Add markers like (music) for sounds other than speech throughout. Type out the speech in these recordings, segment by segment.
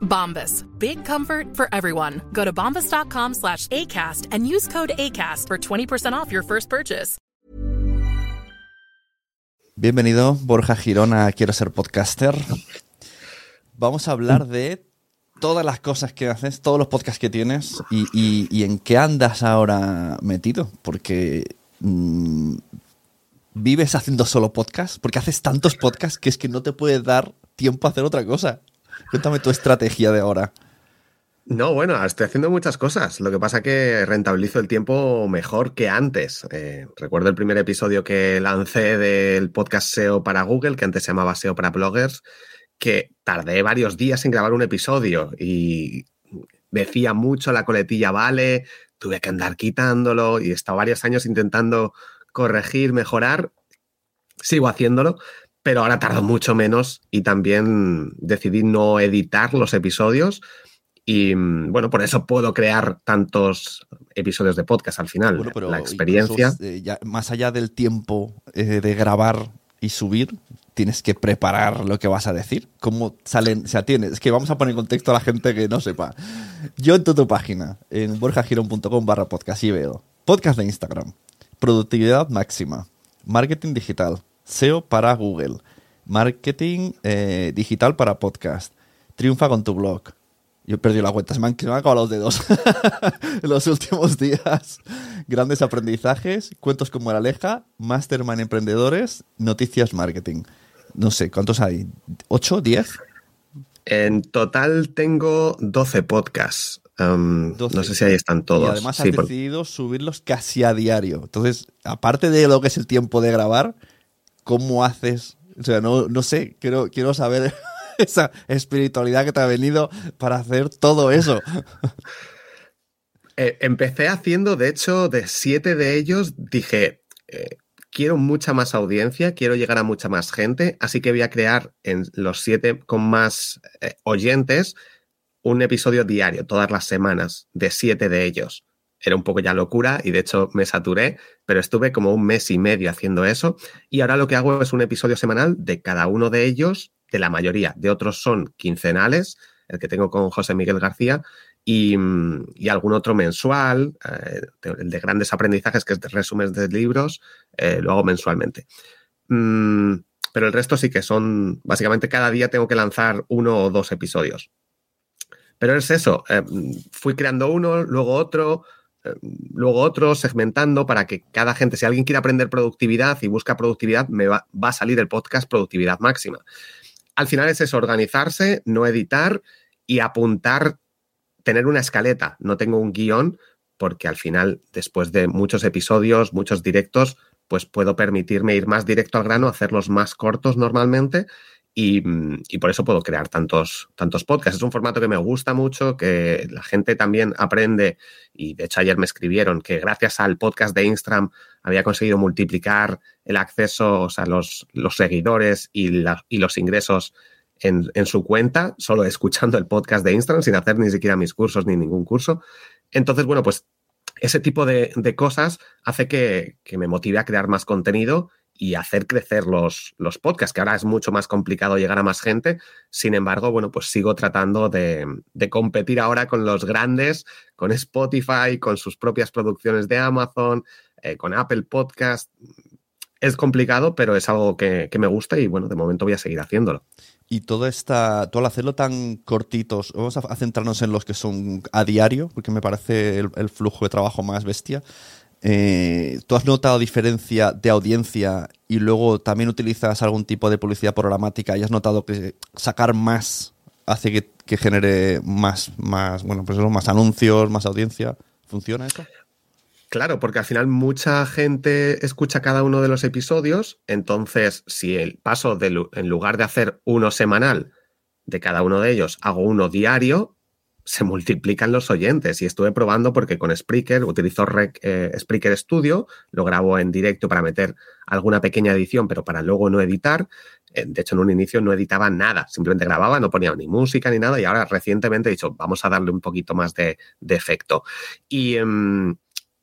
Bombas. Big comfort for everyone. Go to bombas.com slash ACAST and use code ACAST for 20% off your first purchase. Bienvenido, Borja Girona, Quiero ser podcaster. Vamos a hablar de todas las cosas que haces, todos los podcasts que tienes y en qué andas ahora metido. Porque mm, vives haciendo solo podcasts, porque haces tantos podcasts que es que no te puedes dar tiempo a hacer otra cosa. Cuéntame tu estrategia de ahora. No, bueno, estoy haciendo muchas cosas. Lo que pasa que rentabilizo el tiempo mejor que antes. Eh, recuerdo el primer episodio que lancé del podcast SEO para Google, que antes se llamaba SEO para bloggers, que tardé varios días en grabar un episodio y decía mucho la coletilla vale, tuve que andar quitándolo y he estado varios años intentando corregir, mejorar. Sigo haciéndolo, pero ahora tardo mucho menos y también decidí no editar los episodios y mm, bueno, por eso puedo crear tantos episodios de podcast al final. Bueno, pero la experiencia. incluso, eh, ya- más allá del tiempo eh, de grabar y subir, tienes que preparar lo que vas a decir. ¿Cómo salen? O sea, tienes. Es que vamos a poner en contexto a la gente que no sepa. Yo a tu página, en borjagirón.com barra podcast y veo podcast de Instagram, productividad máxima, marketing digital, SEO para Google, marketing eh, digital para podcast, triunfa con tu blog. Yo he perdido la cuenta, se me han, se me han acabado los dedos en (laughs) los últimos días. Grandes aprendizajes, cuentos como Aleja, Mastermind Emprendedores, Noticias Marketing. No sé, ¿cuántos hay? ¿Ocho? ¿Diez? En total tengo 12 podcasts. Um, 12. No sé si ahí están todos. Y además Sí, has por- decidido subirlos casi a diario. Entonces, aparte de lo que es el tiempo de grabar, ¿cómo haces? O sea, no, no sé, quiero, quiero saber (laughs) esa espiritualidad que te ha venido para hacer todo eso. (laughs) Eh, empecé haciendo, de hecho, de siete de ellos dije, eh, quiero mucha más audiencia, quiero llegar a mucha más gente, así que voy a crear en los siete con más eh, oyentes un episodio diario, todas las semanas, de siete de ellos. Era un poco ya locura y de hecho me saturé, pero estuve como un mes y medio haciendo eso y ahora lo que hago es un episodio semanal de cada uno de ellos, de la mayoría, de otros son quincenales, el que tengo con José Miguel García, y, algún otro mensual, eh, el de grandes aprendizajes, que es de resúmenes de libros, eh, lo hago mensualmente. Mm, pero el resto sí que son, básicamente cada día tengo que lanzar uno o dos episodios. Pero es eso, eh, fui creando uno, luego otro, luego otro, segmentando para que cada gente, si alguien quiere aprender productividad y busca productividad, me va, va a salir el podcast Productividad Máxima. Al final es eso, organizarse, no editar y apuntar, tener una escaleta. No tengo un guion porque al final, después de muchos episodios, muchos directos, pues puedo permitirme ir más directo al grano, hacerlos más cortos normalmente y, mm, y, por eso puedo crear tantos, tantos podcasts. Es un formato que me gusta mucho, que la gente también aprende y de hecho ayer me escribieron que gracias al podcast de Instagram había conseguido multiplicar el acceso, o sea, los, los seguidores y, la, y los ingresos en, en, su cuenta, solo escuchando el podcast de Instagram, sin hacer ni siquiera mis cursos ni ningún curso. Entonces, bueno, pues ese tipo de, de cosas hace que, que, me motive a crear más contenido y hacer crecer los, los podcasts, que ahora es mucho más complicado llegar a más gente. Sin embargo, bueno, pues sigo tratando de, de competir ahora con los grandes, con Spotify, con sus propias producciones de Amazon, eh, con Apple Podcast. Es complicado, pero es algo que, que, me gusta y bueno, de momento voy a seguir haciéndolo. Y todo esta, tú al hacerlo tan cortitos, vamos a, centrarnos en los que son a diario, porque me parece el flujo de trabajo más bestia. Eh, ¿tú has notado diferencia de audiencia y luego también utilizas algún tipo de publicidad programática y has notado que sacar más hace que, genere más, más, bueno, pues más anuncios, más audiencia? ¿Funciona eso? Claro, porque al final mucha gente escucha cada uno de los episodios, entonces si el paso de, en lugar de hacer uno semanal de cada uno de ellos, hago uno diario, se multiplican los oyentes y estuve probando porque con Spreaker utilizo eh, Spreaker Studio, lo grabo en directo para meter alguna pequeña edición, pero para luego no editar. Eh, de hecho, en un inicio no editaba nada, simplemente grababa, no ponía ni música ni nada y ahora recientemente he dicho, vamos a darle un poquito más de, efecto. Y... Em,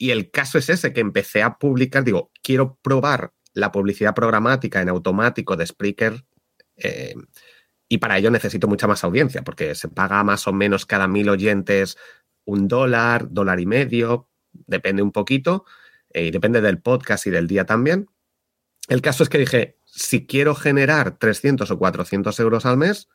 y el caso es ese, que empecé a publicar, digo, quiero probar la publicidad programática en automático de Spreaker eh, y para ello necesito mucha más audiencia, porque se paga más o menos cada mil oyentes un dólar, dólar y medio, depende un poquito, eh, y depende del podcast y del día también. El caso es que dije, si quiero generar 300 o 400 euros al mes,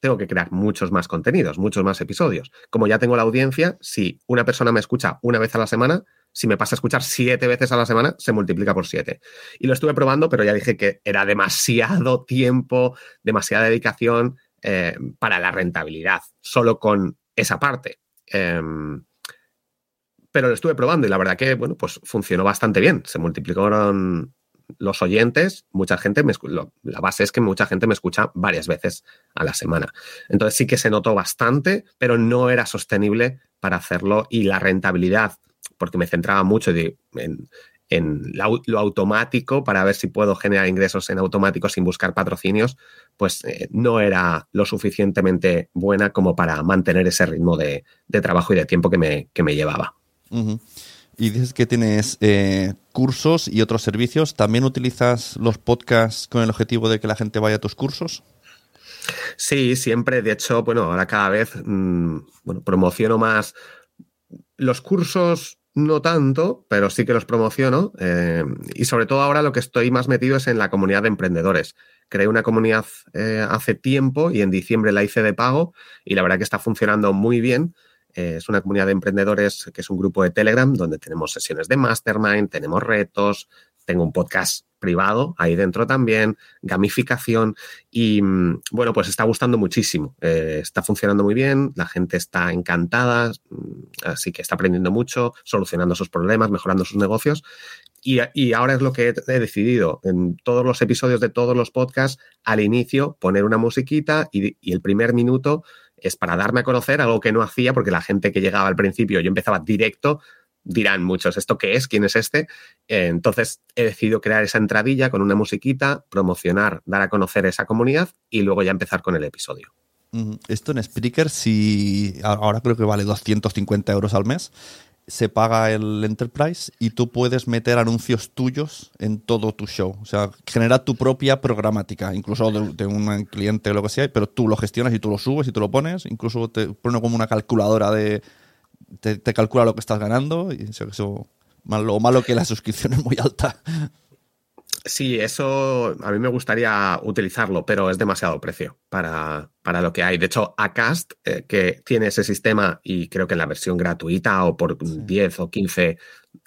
tengo que crear muchos más contenidos, muchos más episodios. Como ya tengo la audiencia, si una persona me escucha una vez a la semana, si me pasa a escuchar siete veces a la semana, se multiplica por siete. Y lo estuve probando, pero ya dije que era demasiado (laughs) tiempo, demasiada dedicación eh, para la rentabilidad, solo con esa parte. Em, pero lo estuve probando y la verdad que, bueno, pues funcionó bastante bien. Se multiplicaron los oyentes, mucha gente, me, la base es que mucha gente me escucha varias veces a la semana. Entonces sí que se notó bastante, pero no era sostenible para hacerlo y la rentabilidad porque me centraba mucho en, lo automático para ver si puedo generar ingresos en automático sin buscar patrocinios, pues eh, no era lo suficientemente buena como para mantener ese ritmo de, trabajo y de tiempo que me, me llevaba. Y dices que tienes eh, cursos y otros servicios. ¿También utilizas los podcasts con el objetivo de que la gente vaya a tus cursos? Sí, siempre. De hecho, bueno, ahora cada vez mm, bueno, promociono más los cursos no tanto, pero sí que los promociono. Eh, y sobre todo ahora lo que estoy más metido es en la comunidad de emprendedores. Creé una comunidad eh, hace tiempo y en diciembre la hice de pago y la verdad que está funcionando muy bien. Eh, es una comunidad de emprendedores que es un grupo de Telegram donde tenemos sesiones de mastermind, tenemos retos, tengo un podcast privado ahí dentro también, gamificación y mm, bueno, pues está gustando muchísimo, eh, está funcionando muy bien, la gente está encantada, mm, así que está aprendiendo mucho, solucionando sus problemas, mejorando sus negocios. Y, ahora es lo que he, decidido en todos los episodios de todos los podcasts, al inicio poner una musiquita y, y el primer minuto es para darme a conocer algo que no hacía porque la gente que llegaba al principio yo empezaba directo dirán muchos, ¿esto qué es? ¿Quién es este? Eh, entonces he decidido crear esa entradilla con una musiquita, promocionar, dar a conocer esa comunidad y luego ya empezar con el episodio. Esto en Spreaker, si ahora creo que vale 250 euros al mes, se paga el Enterprise y tú puedes meter anuncios tuyos en todo tu show. O sea, genera tu propia programática, incluso de, un cliente o lo que sea, pero tú lo gestionas y tú lo subes y tú lo pones. Incluso te pone como una calculadora de, te, calcula lo que estás ganando y eso, eso malo, malo que la suscripción es muy alta. Sí, eso a mí me gustaría utilizarlo, pero es demasiado precio para, para lo que hay. De hecho, Acast, eh, que tiene ese sistema y creo que en la versión gratuita o por 10 o 15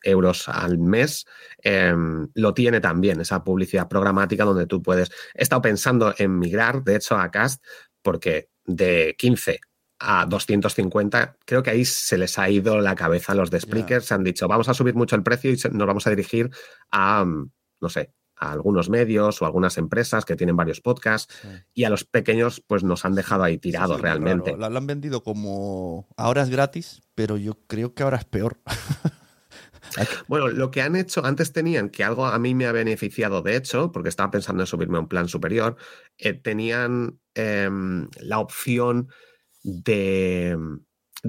euros al mes, em, lo tiene también, esa publicidad programática donde tú puedes... He estado pensando en migrar, de hecho, a Acast, porque de 15 a 250, creo que ahí se les ha ido la cabeza a los de Spreaker, se han dicho, vamos a subir mucho el precio y nos vamos a dirigir a, mm, no sé, a algunos medios o algunas empresas que tienen varios podcasts y a los pequeños pues nos han dejado ahí tirados realmente. Lo, han vendido como ahora es gratis, pero yo creo que ahora es peor. (laughs) bueno, lo que han hecho, antes tenían, que algo a mí me ha beneficiado de hecho, porque estaba pensando en subirme a un plan superior, eh, tenían em, la opción de,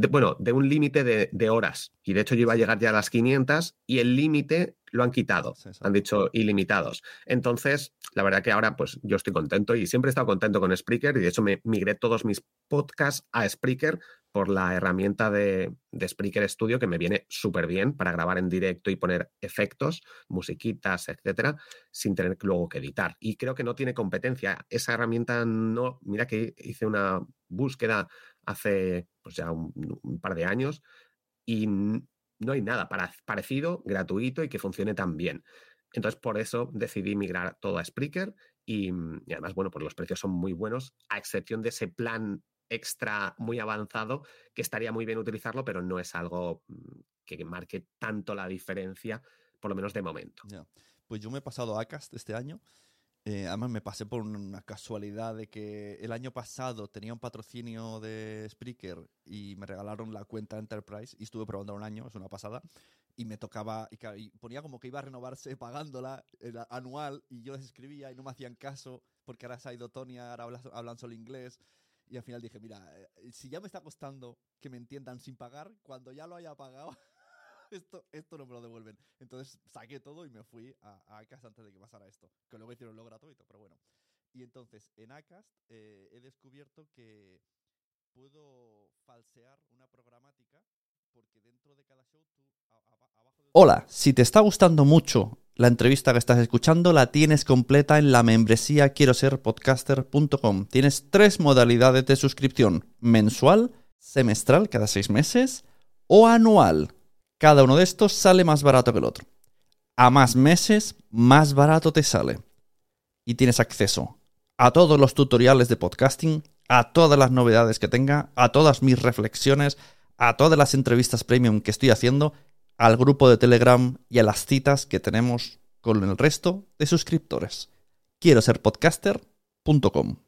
bueno, de un límite de, horas. Y de hecho yo iba a llegar ya a las 500 y el límite lo han quitado. Han dicho ilimitados. Entonces, la verdad que ahora pues yo estoy contento y siempre he estado contento con Spreaker y de hecho me migré todos mis podcasts a Spreaker por la herramienta de, de Spreaker Studio que me viene súper bien para grabar en directo y poner efectos, musiquitas, etcétera, sin tener luego que editar. Y creo que no tiene competencia. Esa herramienta no, mira que hice una búsqueda hace pues ya un, par de años y no hay nada parecido, gratuito y que funcione tan bien. Entonces, por eso decidí migrar todo a Spreaker y, y además, bueno, pues los precios son muy buenos, a excepción de ese plan extra muy avanzado que estaría muy bien utilizarlo, pero no es algo mm, que marque tanto la diferencia, por lo menos de momento. Pues yo me he pasado a Acast este año. Eh, además me pasé por una casualidad de que el año pasado tenía un patrocinio de Spreaker y me regalaron la cuenta Enterprise y estuve probando un año, es una pasada, y me tocaba, y, ponía como que iba a renovarse pagándola anual y yo les escribía y no me hacían caso porque ahora se ha ido Tony, ahora hablan solo inglés y al final dije, mira, eh, si ya me está costando que me entiendan sin pagar, cuando ya lo haya pagado, (laughs) (laughs) esto, esto no me lo devuelven. Entonces saqué todo y me fui a, Acast antes de que pasara esto. Que luego hicieron lo gratuito, pero bueno. Y entonces en Acast eh, he descubierto que puedo falsear una programática porque dentro de cada show tú abajo Hola, si te está gustando mucho la entrevista que estás escuchando, la tienes completa en la membresía quiero ser podcaster.com. Tienes tres modalidades de suscripción: mensual, semestral, cada seis meses, o anual. Cada uno de estos sale más barato que el otro. A más meses, más barato te sale. Y tienes acceso a todos los tutoriales de podcasting, a todas las novedades que tenga, a todas mis reflexiones, a todas las entrevistas premium que estoy haciendo, al grupo de Telegram y a las citas que tenemos con el resto de suscriptores. Quiero ser podcaster.com.